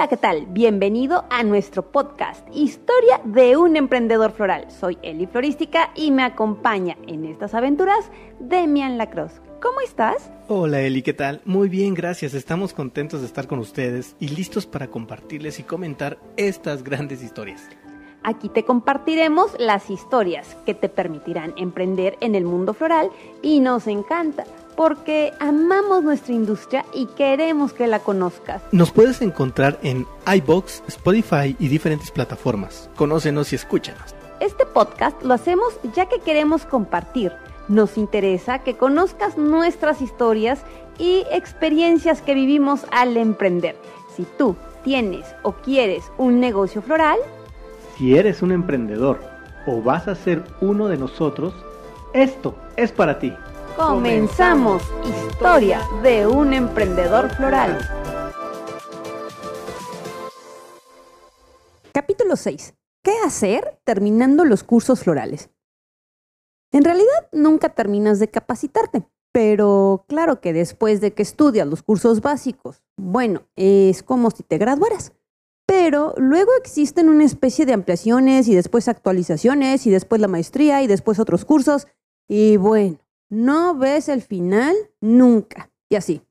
Hola, ¿qué tal? Bienvenido a nuestro podcast Historia de un emprendedor floral. Soy Eli Florística y me acompaña en estas aventuras Demian Lacrosse. ¿Cómo estás? Hola Eli, ¿qué tal? Muy bien, gracias. Estamos contentos de estar con ustedes y listos para compartirles y comentar estas grandes historias. Aquí te compartiremos las historias que te permitirán emprender en el mundo floral y nos encanta porque amamos nuestra industria y queremos que la conozcas. Nos puedes encontrar en iBox, Spotify y diferentes plataformas. Conócenos y escúchanos. Este podcast lo hacemos ya que queremos compartir. Nos interesa que conozcas nuestras historias y experiencias que vivimos al emprender. Si tú tienes o quieres un negocio floral, si eres un emprendedor o vas a ser uno de nosotros, esto es para ti. Comenzamos Historia de un emprendedor floral. Capítulo 6. ¿Qué hacer terminando los cursos florales? En realidad nunca terminas de capacitarte, pero claro que después de que estudias los cursos básicos, bueno, es como si te graduaras. Pero luego existen una especie de ampliaciones y después actualizaciones y después la maestría y después otros cursos. Y bueno, no ves el final nunca. Y así.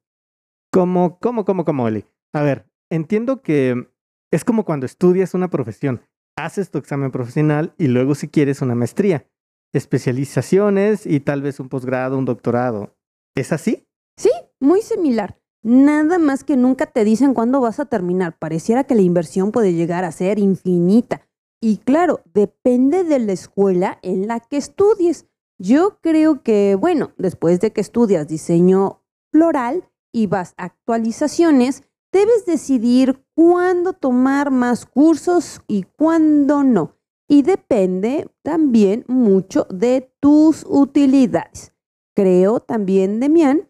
¿Cómo, cómo, cómo, cómo, Eli? A ver, entiendo que es como cuando estudias una profesión. Haces tu examen profesional y luego si quieres una maestría, especializaciones y tal vez un posgrado, un doctorado. ¿Es así? Sí, muy similar. Nada más que nunca te dicen cuándo vas a terminar. Pareciera que la inversión puede llegar a ser infinita. Y claro, depende de la escuela en la que estudies. Yo creo que, bueno, después de que estudias diseño floral y vas a actualizaciones, debes decidir cuándo tomar más cursos y cuándo no. Y depende también mucho de tus utilidades. Creo también, Demian,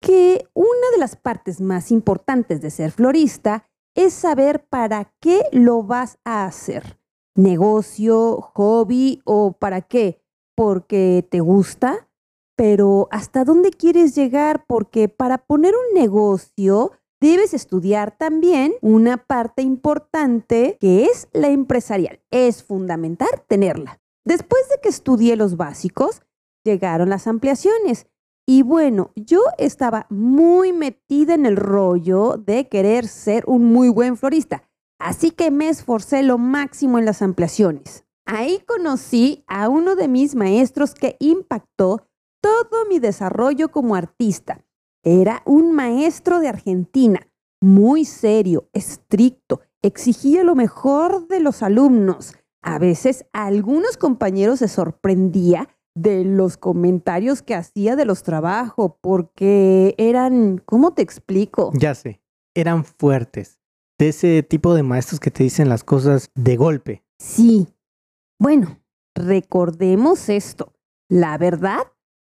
que una de las partes más importantes de ser florista es saber para qué lo vas a hacer. Negocio, hobby o para qué porque te gusta, pero ¿hasta dónde quieres llegar? Porque para poner un negocio debes estudiar también una parte importante que es la empresarial. Es fundamental tenerla. Después de que estudié los básicos, llegaron las ampliaciones. Y bueno, yo estaba muy metida en el rollo de querer ser un muy buen florista, así que me esforcé lo máximo en las ampliaciones. Ahí conocí a uno de mis maestros que impactó todo mi desarrollo como artista. Era un maestro de Argentina, muy serio, estricto, exigía lo mejor de los alumnos. A veces a algunos compañeros se sorprendía de los comentarios que hacía de los trabajos, porque eran, ¿cómo te explico? Ya sé, eran fuertes, de ese tipo de maestros que te dicen las cosas de golpe. Sí, bueno, recordemos esto. La verdad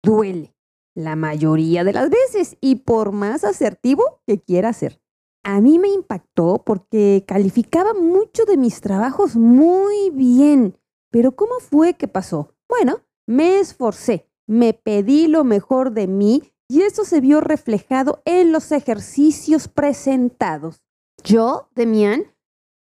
duele la mayoría de las veces y por más asertivo que quiera ser. A mí me impactó porque calificaba mucho de mis trabajos muy bien. Pero ¿cómo fue que pasó? Bueno, me esforcé, me pedí lo mejor de mí y eso se vio reflejado en los ejercicios presentados. Yo, Demian,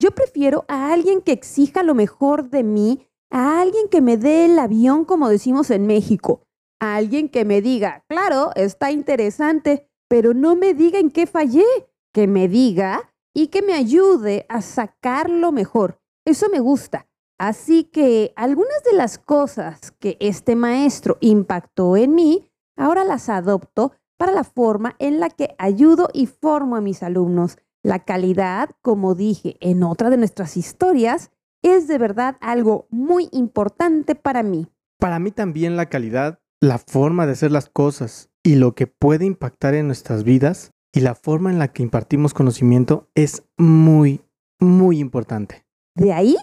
yo prefiero a alguien que exija lo mejor de mí a alguien que me dé el avión, como decimos en México, a alguien que me diga, claro, está interesante, pero no me diga en qué fallé, que me diga y que me ayude a sacarlo mejor. Eso me gusta. Así que algunas de las cosas que este maestro impactó en mí, ahora las adopto para la forma en la que ayudo y formo a mis alumnos. La calidad, como dije en otra de nuestras historias, es de verdad algo muy importante para mí. Para mí también la calidad, la forma de hacer las cosas y lo que puede impactar en nuestras vidas y la forma en la que impartimos conocimiento es muy, muy importante. De ahí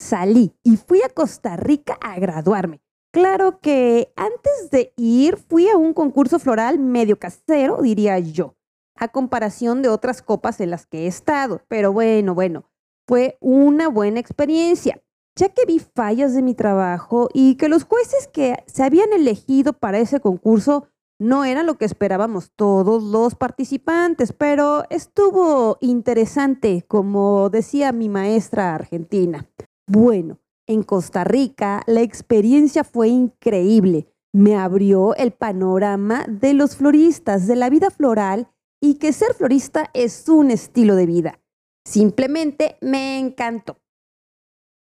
salí y fui a Costa Rica a graduarme. Claro que antes de ir fui a un concurso floral medio casero, diría yo, a comparación de otras copas en las que he estado. Pero bueno, bueno, fue una buena experiencia, ya que vi fallas de mi trabajo y que los jueces que se habían elegido para ese concurso No era lo que esperábamos todos los participantes, pero estuvo interesante, como decía mi maestra argentina. Bueno, en Costa Rica la experiencia fue increíble. Me abrió el panorama de los floristas, de la vida floral y que ser florista es un estilo de vida. Simplemente me encantó.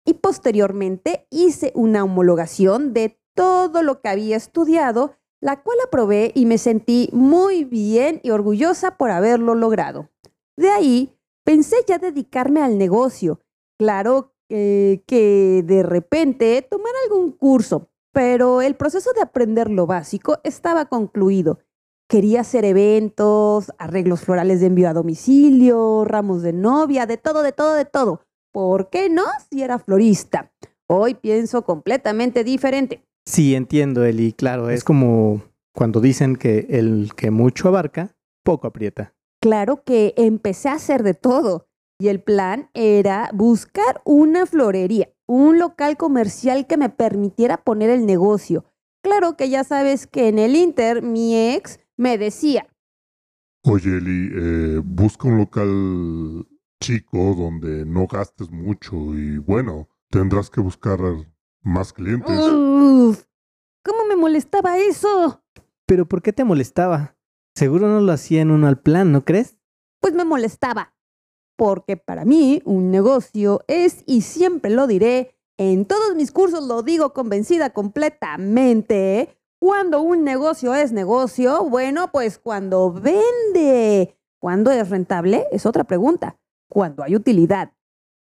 Y posteriormente hice una homologación de todo lo que había estudiado la cual aprobé y me sentí muy bien y orgullosa por haberlo logrado. De ahí pensé ya dedicarme al negocio. Claro que de repente tomar algún curso, pero el proceso de aprender lo básico estaba concluido. Quería hacer eventos, arreglos florales de envío a domicilio, ramos de novia, de todo, de todo, de todo. ¿Por qué no si era florista? Hoy pienso completamente diferente. Sí, entiendo, Eli. Claro, es como cuando dicen que el que mucho abarca, poco aprieta. Claro que empecé a hacer de todo y el plan era buscar una florería, un local comercial que me permitiera poner el negocio. Claro que ya sabes que en el Inter mi ex me decía. Oye, Eli, eh, busca un local chico donde no gastes mucho y bueno, tendrás que buscar más clientes. Uf, ¿Cómo me molestaba eso? ¿Pero por qué te molestaba? Seguro no lo hacían uno al plan, ¿no crees? Pues me molestaba. Porque para mí un negocio es, y siempre lo diré, en todos mis cursos lo digo convencida completamente, cuando un negocio es negocio, bueno, pues cuando vende. ¿Cuándo es rentable? Es otra pregunta. Cuando hay utilidad.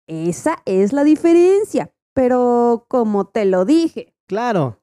Esa es la diferencia. Pero como te lo dije. Claro,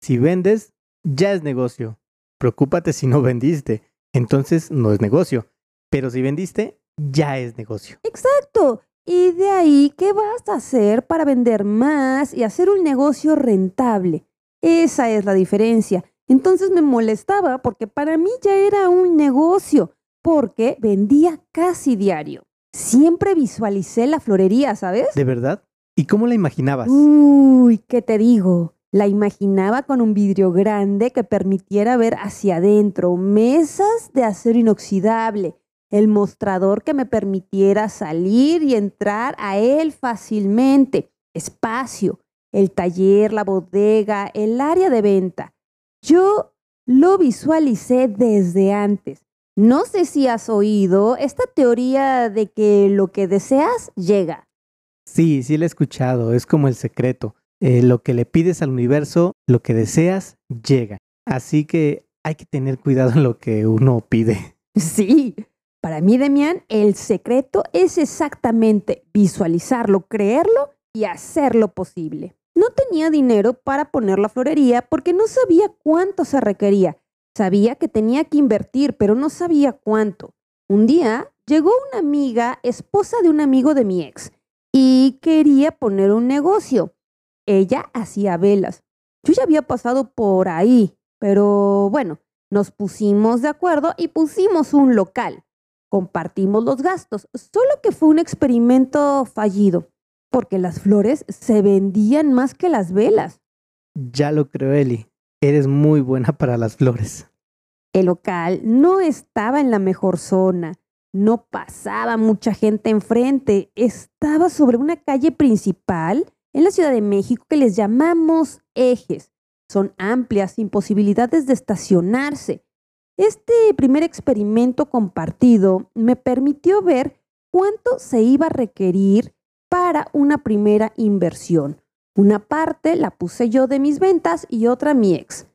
si vendes, ya es negocio. Preocúpate si no vendiste. Entonces no es negocio. Pero si vendiste, ya es negocio. Exacto. Y de ahí, ¿qué vas a hacer para vender más y hacer un negocio rentable? Esa es la diferencia. Entonces me molestaba porque para mí ya era un negocio, porque vendía casi diario. Siempre visualicé la florería, ¿sabes? ¿De verdad? ¿Y cómo la imaginabas? Uy, ¿qué te digo? La imaginaba con un vidrio grande que permitiera ver hacia adentro, mesas de acero inoxidable, el mostrador que me permitiera salir y entrar a él fácilmente, espacio, el taller, la bodega, el área de venta. Yo lo visualicé desde antes. No sé si has oído esta teoría de que lo que deseas llega. Sí, sí la he escuchado, es como el secreto. Eh, lo que le pides al universo, lo que deseas, llega. Así que hay que tener cuidado en lo que uno pide. Sí, para mí, Demian, el secreto es exactamente visualizarlo, creerlo y hacerlo posible. No tenía dinero para poner la florería porque no sabía cuánto se requería. Sabía que tenía que invertir, pero no sabía cuánto. Un día llegó una amiga, esposa de un amigo de mi ex, y quería poner un negocio. Ella hacía velas. Yo ya había pasado por ahí, pero bueno, nos pusimos de acuerdo y pusimos un local. Compartimos los gastos, solo que fue un experimento fallido, porque las flores se vendían más que las velas. Ya lo creo, Eli. Eres muy buena para las flores. El local no estaba en la mejor zona. No pasaba mucha gente enfrente, estaba sobre una calle principal en la Ciudad de México que les llamamos ejes. Son amplias, sin posibilidades de estacionarse. Este primer experimento compartido me permitió ver cuánto se iba a requerir para una primera inversión. Una parte la puse yo de mis ventas y otra mi ex.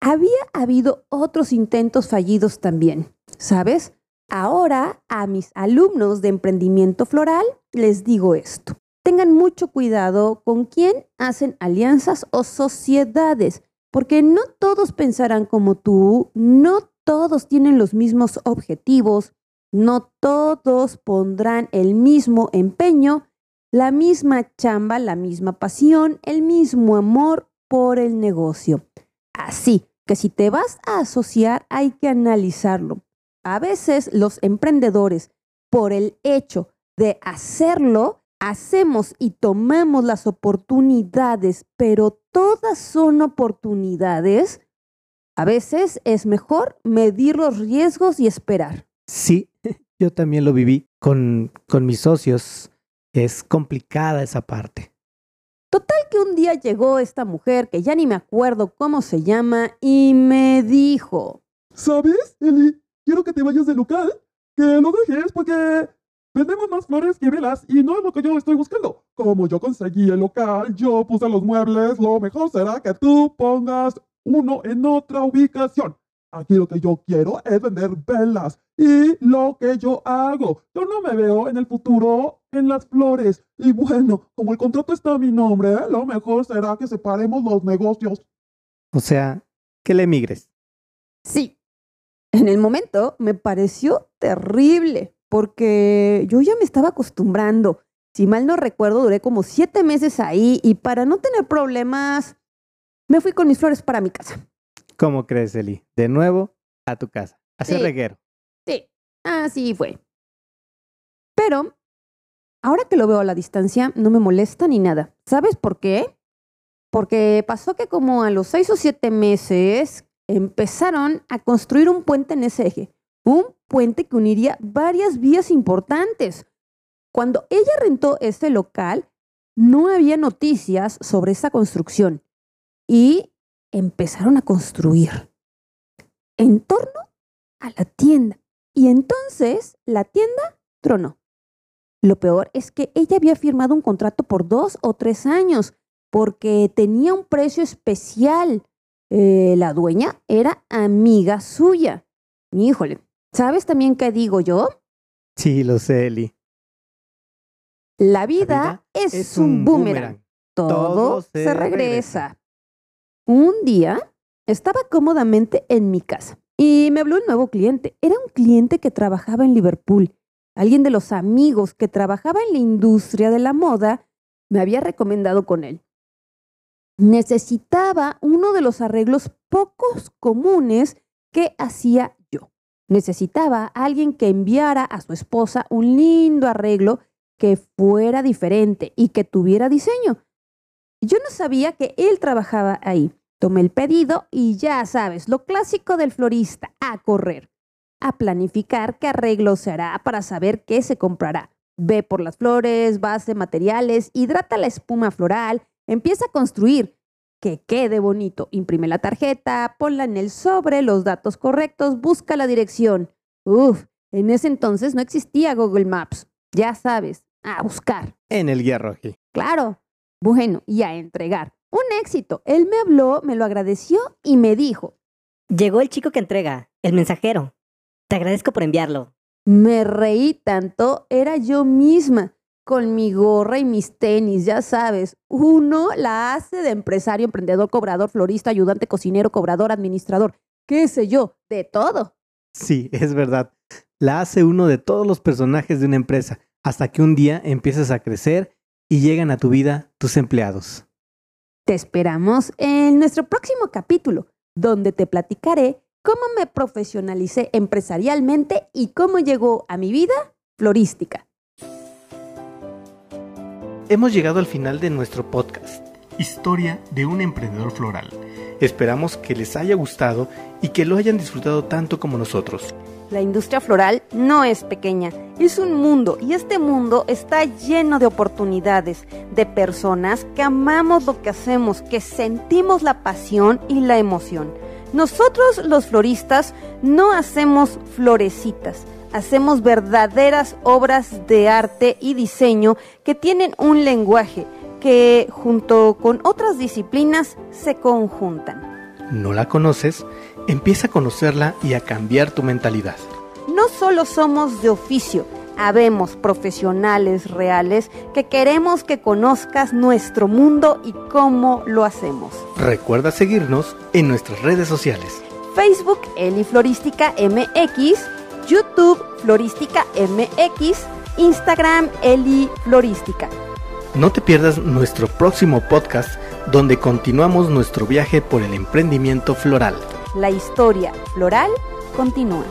Había habido otros intentos fallidos también, ¿sabes? Ahora a mis alumnos de emprendimiento floral les digo esto. Tengan mucho cuidado con quién hacen alianzas o sociedades, porque no todos pensarán como tú, no todos tienen los mismos objetivos, no todos pondrán el mismo empeño, la misma chamba, la misma pasión, el mismo amor por el negocio. Así que si te vas a asociar hay que analizarlo a veces los emprendedores, por el hecho de hacerlo, hacemos y tomamos las oportunidades, pero todas son oportunidades. A veces es mejor medir los riesgos y esperar. Sí, yo también lo viví con, con mis socios. Es complicada esa parte. Total que un día llegó esta mujer, que ya ni me acuerdo cómo se llama, y me dijo, ¿Sabes, Eli? Quiero que te vayas del local, que lo dejes porque vendemos más flores que velas y no es lo que yo estoy buscando. Como yo conseguí el local, yo puse los muebles, lo mejor será que tú pongas uno en otra ubicación. Aquí lo que yo quiero es vender velas y lo que yo hago. Yo no me veo en el futuro en las flores. Y bueno, como el contrato está a mi nombre, lo mejor será que separemos los negocios. O sea, que le emigres. sí. En el momento me pareció terrible, porque yo ya me estaba acostumbrando. Si mal no recuerdo, duré como siete meses ahí y para no tener problemas, me fui con mis flores para mi casa. ¿Cómo crees, Eli? De nuevo a tu casa. A hacer Sí. reguero. Sí, así fue. Pero, ahora que lo veo a la distancia, no me molesta ni nada. ¿Sabes por qué? Porque pasó que como a los seis o siete meses empezaron a construir un puente en ese eje. Un puente que uniría varias vías importantes. Cuando ella rentó ese local, no había noticias sobre esa construcción. Y empezaron a construir en torno a la tienda. Y entonces la tienda tronó. Lo peor es que ella había firmado un contrato por dos o tres años porque tenía un precio especial. Eh, la dueña era amiga suya. Híjole, ¿sabes también qué digo yo? Sí, lo sé, Eli. La vida, es, un boomerang. Todo, Todo se, se regresa. Un día estaba cómodamente en mi casa y me habló un nuevo cliente. Era un cliente que trabajaba en Liverpool. Alguien de los amigos que trabajaba en la industria de la moda me había recomendado con él. Necesitaba uno de los arreglos pocos comunes que hacía. Necesitaba alguien que enviara a su esposa un lindo arreglo que fuera diferente y que tuviera diseño. Yo no sabía que él trabajaba ahí. Tomé el pedido y ya sabes, lo clásico del florista, a correr, a planificar qué arreglo se hará para saber qué se comprará. Ve por las flores, base materiales, hidrata la espuma floral, empieza a construir. Que quede bonito. Imprime la tarjeta, ponla en el sobre, los datos correctos, busca la dirección. Uf, en ese entonces no existía Google Maps. Ya sabes, a buscar. En el guía roji. Claro. Bueno, y a entregar. Un éxito. Él me habló, me lo agradeció y me dijo. Llegó el chico que entrega, el mensajero. Te agradezco por enviarlo. Me reí tanto, era yo misma, con mi gorra y mis tenis, ya sabes. Uno la hace de empresario, emprendedor, cobrador, florista, ayudante, cocinero, cobrador, administrador, qué sé yo, de todo. Sí, es verdad. La hace uno de todos los personajes de una empresa, hasta que un día empiezas a crecer y llegan a tu vida tus empleados. Te esperamos en nuestro próximo capítulo, donde te platicaré cómo me profesionalicé empresarialmente y cómo llegó a mi vida florística. Hemos llegado al final de nuestro podcast, Historia de un emprendedor floral. Esperamos que les haya gustado y que lo hayan disfrutado tanto como nosotros. La industria floral no es pequeña, es un mundo y este mundo está lleno de oportunidades, de personas que amamos lo que hacemos, que sentimos la pasión y la emoción. Nosotros los floristas no hacemos florecitas, hacemos verdaderas obras de arte y diseño que tienen un lenguaje que junto con otras disciplinas se conjuntan. ¿No la conoces? Empieza a conocerla y a cambiar tu mentalidad. No solo somos de oficio, habemos profesionales reales que queremos que conozcas nuestro mundo y cómo lo hacemos. Recuerda seguirnos en nuestras redes sociales. Facebook Eli Florística MX, YouTube Florística MX, Instagram Eli Florística. No te pierdas nuestro próximo podcast donde continuamos nuestro viaje por el emprendimiento floral. La historia floral continúa.